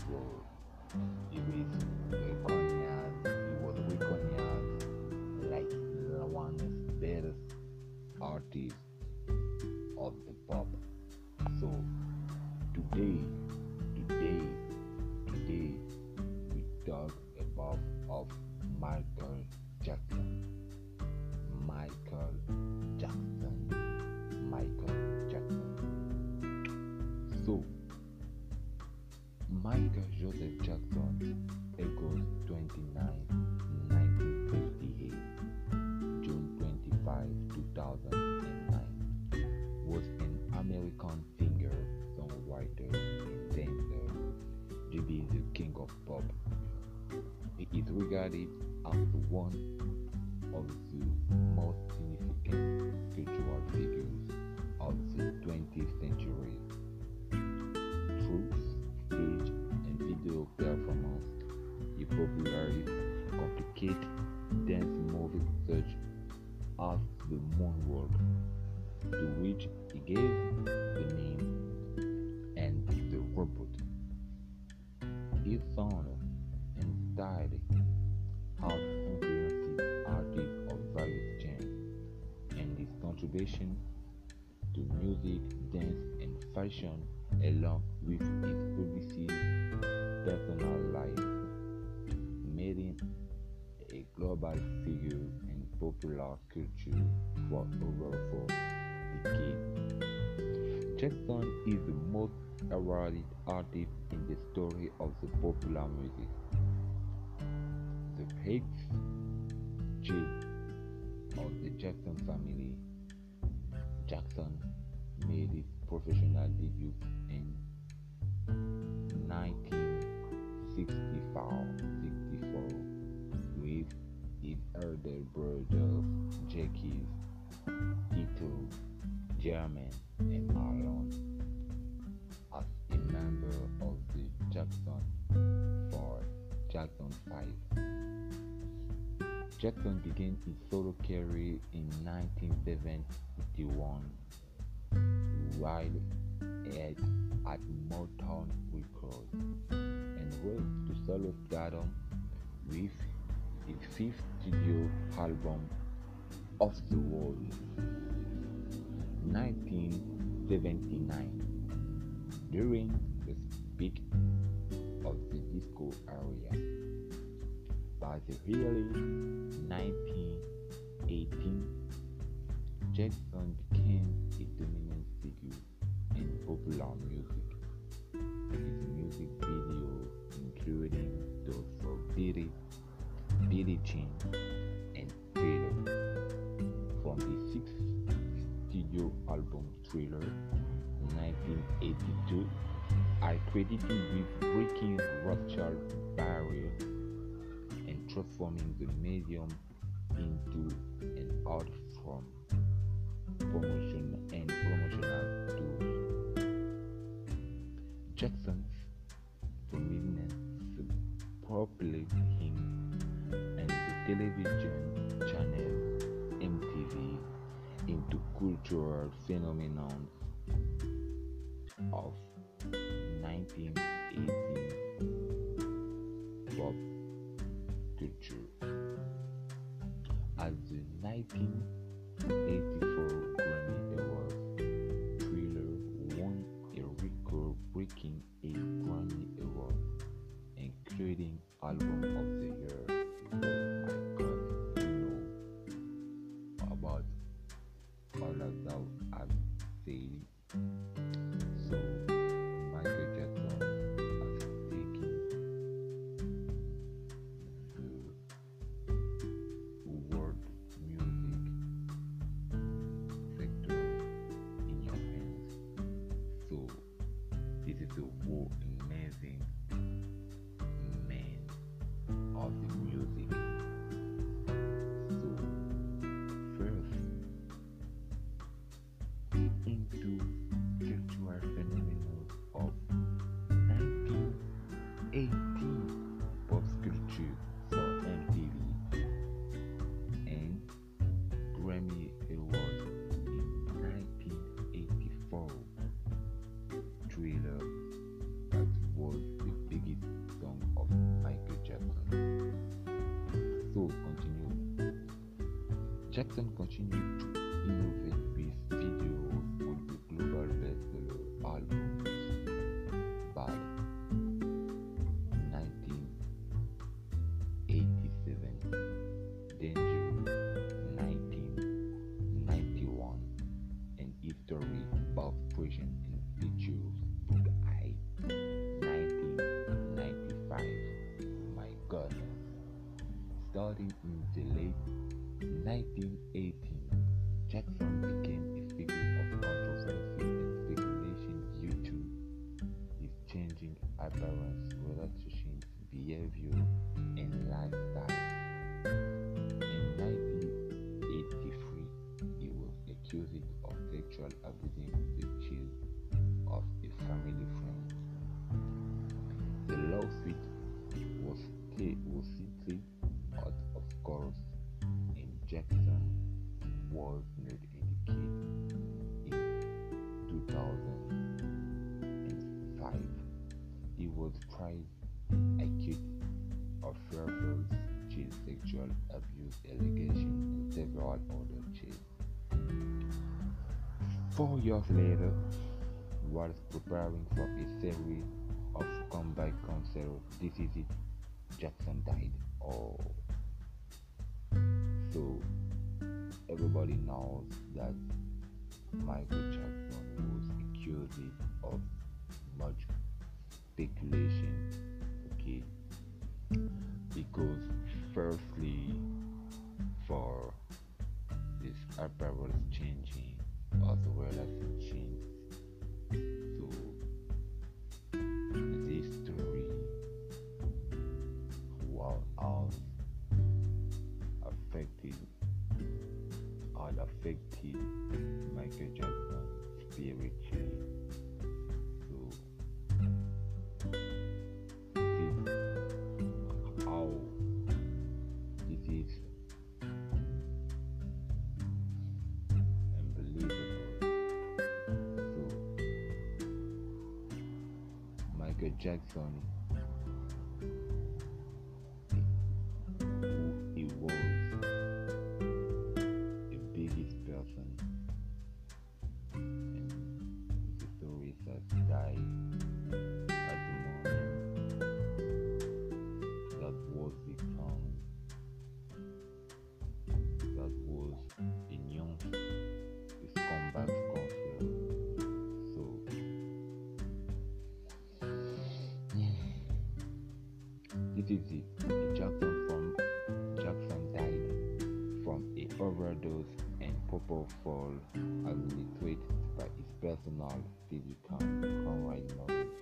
It You miss was like the one best artists of the pop. So today Michael Joseph Jackson, August 29, 1958, June 25, 2009, was an American singer, songwriter, and dancer be the king of pop. He is regarded as one of the most significant cultural figures to which he gave the name and the robot. His sound and style has influenced artists of various genres, and his contribution to music, dance, and fashion, along with his publicity personal life, made him a global figure in popular culture for over four Jackson is the most awarded artist in the story of the popular music. The eighth child of the Jackson family, Jackson made his professional debut in 1964 with his elder brothers Jackie, Tito, Jermaine, and Marlon as a member of the Jackson 4, Jackson 5. Jackson began his solo career in 1971 while at, at Motown Records and went to solo stardom with his fifth studio album Off the Wall 1979 during the peak of the disco era. By the early 1918, Jackson became a dominant figure in popular music. His music videos, including those for Billy, Billie Jean, Thriller, 1982, are credited with breaking the Rothschild barrier and transforming the medium into an art form, promotion and promotional tools. Jackson's prominence propelled him and the television cultural phenomenon of 1980 pop culture. At the 1984 can continue to innovate with videos for the global bestseller albums by 1987, Danger, 1991, and History of Prison and Pictures Book 1995. My God, starting in the late 1980s, Jackson became abuse allegations and several other charges. Four years later, while preparing for a series of comeback concert diseases, Jackson died. Oh, so everybody knows that Michael Jackson was accused of much speculation. Okay, because firstly, for this apparel changing as well as change to this story what all affected all affected Michael Jackson spiritually Jackson it Jackson from Jackson died from a overdose and propofol administered by his personal physical convoy model.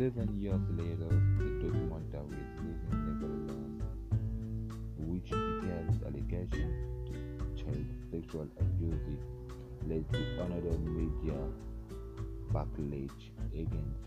Seven years later, the document with in Netherlands, which details allegations of child sexual abuse, led to another media backlash against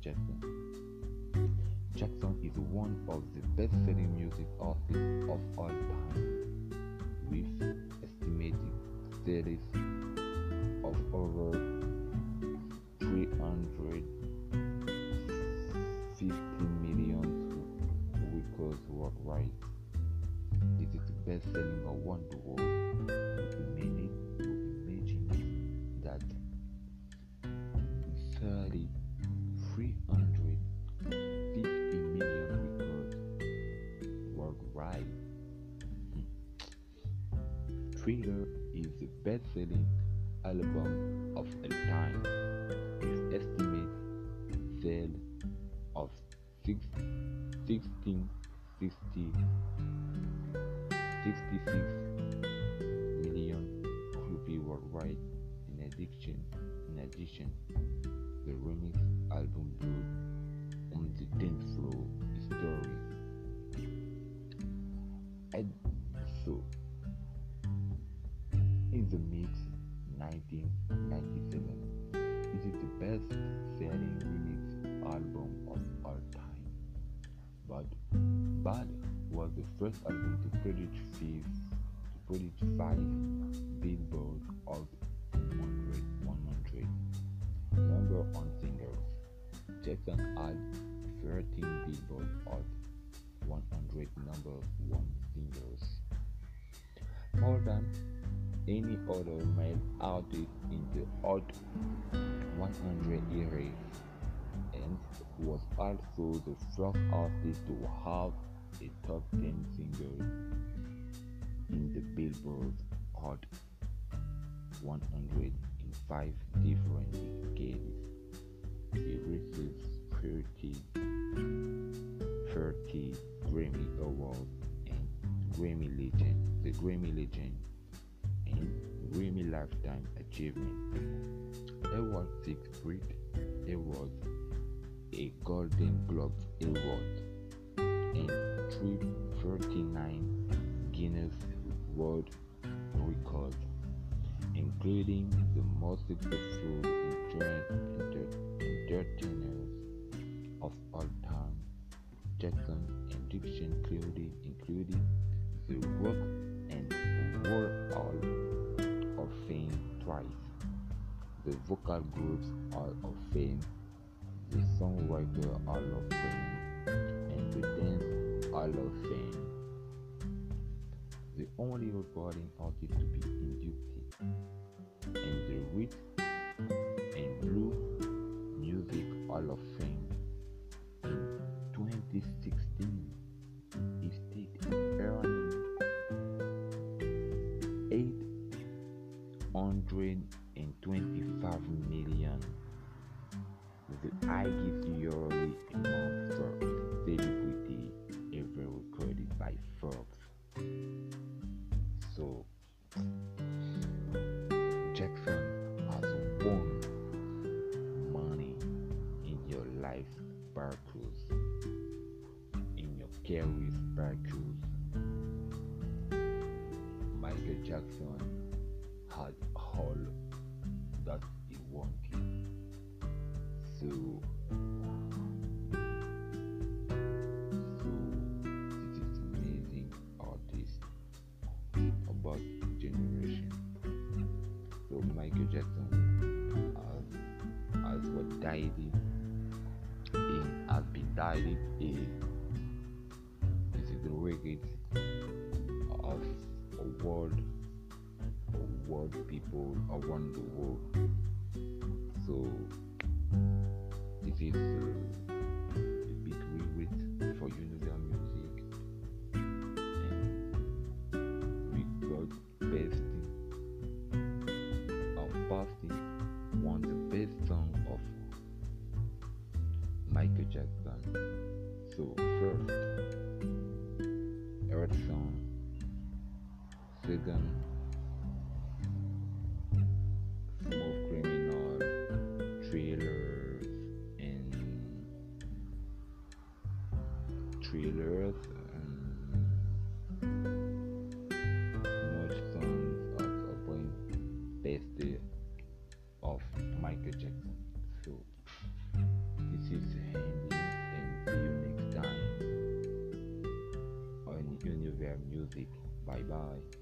Jackson. Jackson is one of the best-selling music artists of all time, with estimated 30 the best-selling around the world. We made it. We imagine that thirty three hundred fifty million records worldwide. Thriller is the best-selling album of all time, with estimated sales of six, 16, 60, 66 million rupee worldwide. In addition, in addition, the remix album Blue on the dance floor story. And so, in the mix 1997, it is the best selling remix album of all time. But the first album, the Project 5, the Project 5 Billboard of 100, 100 number one single. Jackson had 13 Billboard of 100 number one singles, more than any other male artist in the Hot 100 era, and was also the first artist to have a top 10 single in the Billboard Hot 100 in five different decades. He received 30, 30 Grammy Awards and Grammy Legend, the Grammy Legend, and Grammy Lifetime Achievement. Award 6 Brit Award, a Golden Globe Award, and 339 Guinness World Records, including the most successful entertainers of all time. Jackson and Diction including, including the Rock and Roll Hall of Fame twice, the Vocal Groups Hall of Fame, the Songwriter Hall of Fame, Hall of Fame. The only recording artist to be inducted in the Red and Blue Music Hall of Fame your career sparkles. Michael Jackson had all that he wanted. So, so this is amazing artist about generation. So Michael Jackson has, has what died in, has been died in a record of a world world people around the world. So this is uh, Bye bye.